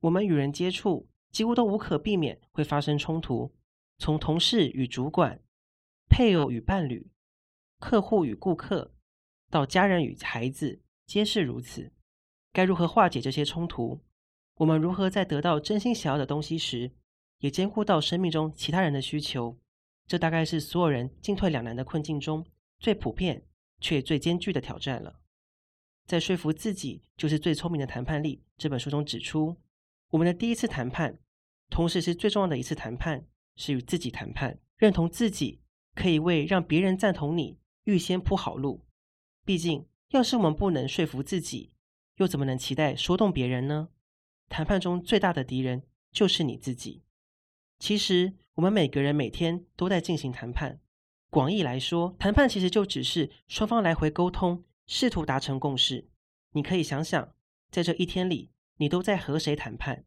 我们与人接触，几乎都无可避免会发生冲突，从同事与主管、配偶与伴侣、客户与顾客，到家人与孩子，皆是如此。该如何化解这些冲突？我们如何在得到真心想要的东西时，也兼顾到生命中其他人的需求？这大概是所有人进退两难的困境中最普遍却最艰巨的挑战了。在《说服自己就是最聪明的谈判力》这本书中指出，我们的第一次谈判，同时是最重要的一次谈判，是与自己谈判。认同自己可以为让别人赞同你预先铺好路。毕竟，要是我们不能说服自己，又怎么能期待说动别人呢？谈判中最大的敌人就是你自己。其实，我们每个人每天都在进行谈判。广义来说，谈判其实就只是双方来回沟通，试图达成共识。你可以想想，在这一天里。你都在和谁谈判？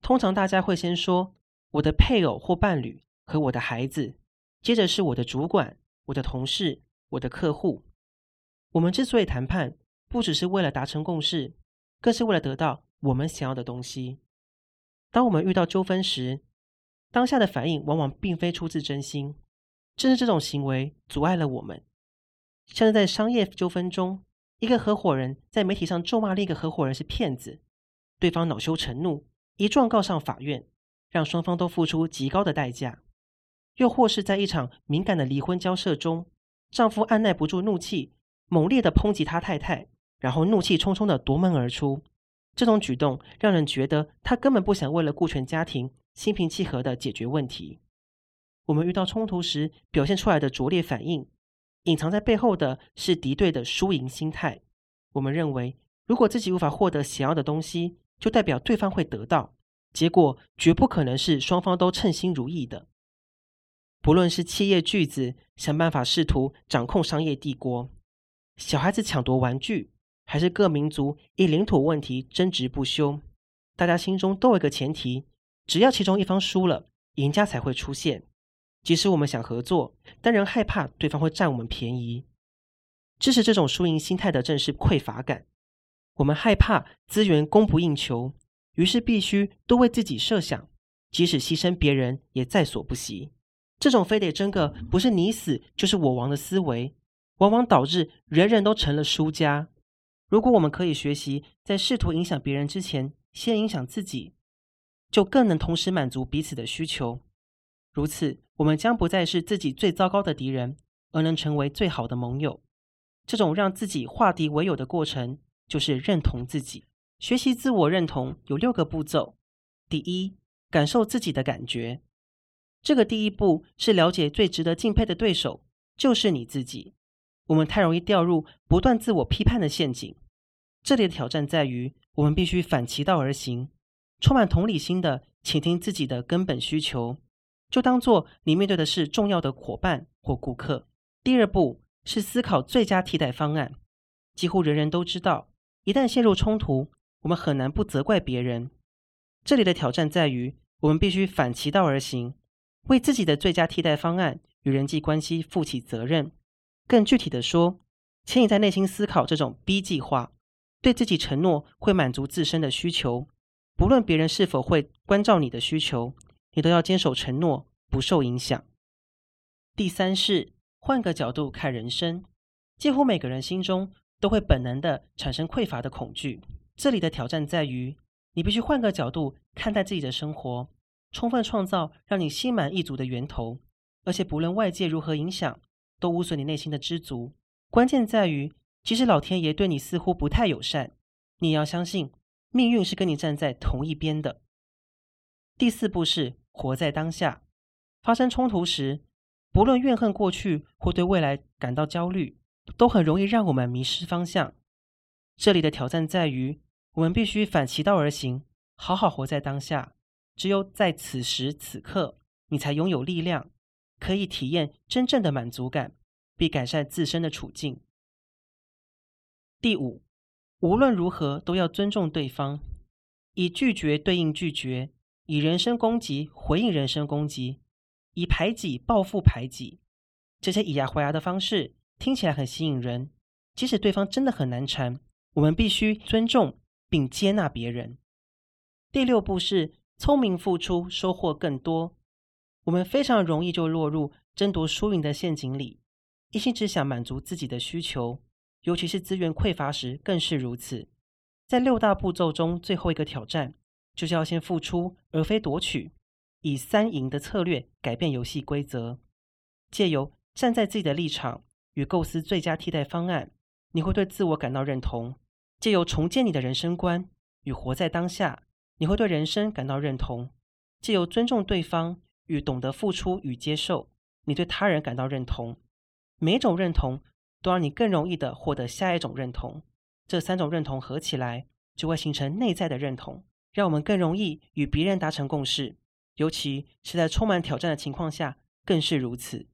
通常大家会先说我的配偶或伴侣和我的孩子，接着是我的主管、我的同事、我的客户。我们之所以谈判，不只是为了达成共识，更是为了得到我们想要的东西。当我们遇到纠纷时，当下的反应往往并非出自真心，正是这种行为阻碍了我们。像是在商业纠纷中，一个合伙人在媒体上咒骂另一个合伙人是骗子。对方恼羞成怒，一状告上法院，让双方都付出极高的代价；又或是在一场敏感的离婚交涉中，丈夫按捺不住怒气，猛烈的抨击他太太，然后怒气冲冲的夺门而出。这种举动让人觉得他根本不想为了顾全家庭，心平气和的解决问题。我们遇到冲突时表现出来的拙劣反应，隐藏在背后的是敌对的输赢心态。我们认为，如果自己无法获得想要的东西，就代表对方会得到，结果绝不可能是双方都称心如意的。不论是企业巨子想办法试图掌控商业帝国，小孩子抢夺玩具，还是各民族以领土问题争执不休，大家心中都有一个前提：只要其中一方输了，赢家才会出现。即使我们想合作，但仍害怕对方会占我们便宜。支持这种输赢心态的正是匮乏感。我们害怕资源供不应求，于是必须多为自己设想，即使牺牲别人也在所不惜。这种非得争个不是你死就是我亡的思维，往往导致人人都成了输家。如果我们可以学习在试图影响别人之前，先影响自己，就更能同时满足彼此的需求。如此，我们将不再是自己最糟糕的敌人，而能成为最好的盟友。这种让自己化敌为友的过程。就是认同自己。学习自我认同有六个步骤。第一，感受自己的感觉。这个第一步是了解最值得敬佩的对手就是你自己。我们太容易掉入不断自我批判的陷阱。这里的挑战在于，我们必须反其道而行，充满同理心的倾听自己的根本需求，就当做你面对的是重要的伙伴或顾客。第二步是思考最佳替代方案。几乎人人都知道。一旦陷入冲突，我们很难不责怪别人。这里的挑战在于，我们必须反其道而行，为自己的最佳替代方案与人际关系负起责任。更具体的说，请你在内心思考这种 B 计划，对自己承诺会满足自身的需求，不论别人是否会关照你的需求，你都要坚守承诺，不受影响。第三是换个角度看人生，几乎每个人心中。都会本能的产生匮乏的恐惧。这里的挑战在于，你必须换个角度看待自己的生活，充分创造让你心满意足的源头，而且不论外界如何影响，都无损你内心的知足。关键在于，即使老天爷对你似乎不太友善，你要相信命运是跟你站在同一边的。第四步是活在当下。发生冲突时，不论怨恨过去或对未来感到焦虑。都很容易让我们迷失方向。这里的挑战在于，我们必须反其道而行，好好活在当下。只有在此时此刻，你才拥有力量，可以体验真正的满足感，并改善自身的处境。第五，无论如何都要尊重对方，以拒绝对应拒绝，以人身攻击回应人身攻击，以排挤报复排挤，这些以牙还牙的方式听起来很吸引人。即使对方真的很难缠，我们必须尊重并接纳别人。第六步是聪明付出，收获更多。我们非常容易就落入争夺输赢的陷阱里，一心只想满足自己的需求，尤其是资源匮乏时更是如此。在六大步骤中，最后一个挑战就是要先付出，而非夺取，以三赢的策略改变游戏规则，借由站在自己的立场与构思最佳替代方案。你会对自我感到认同，借由重建你的人生观与活在当下，你会对人生感到认同；借由尊重对方与懂得付出与接受，你对他人感到认同。每种认同都让你更容易的获得下一种认同，这三种认同合起来就会形成内在的认同，让我们更容易与别人达成共识，尤其是在充满挑战的情况下更是如此。